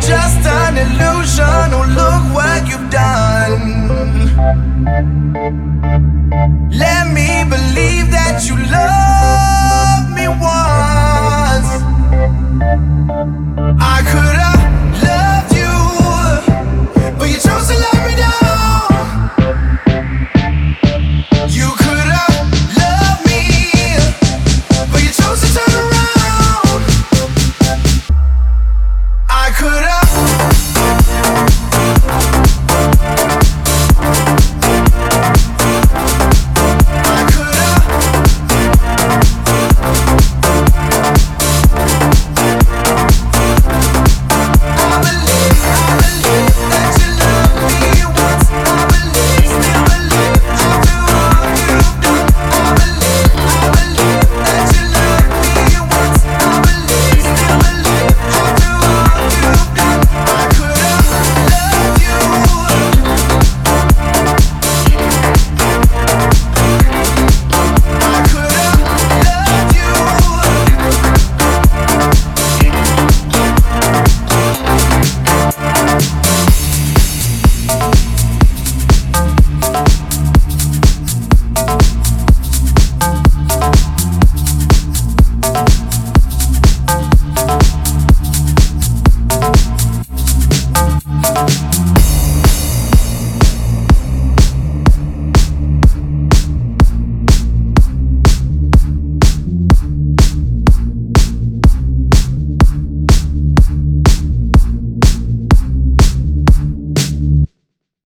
just an illusion. Oh, look what you've done. Let me believe that you love me once. I could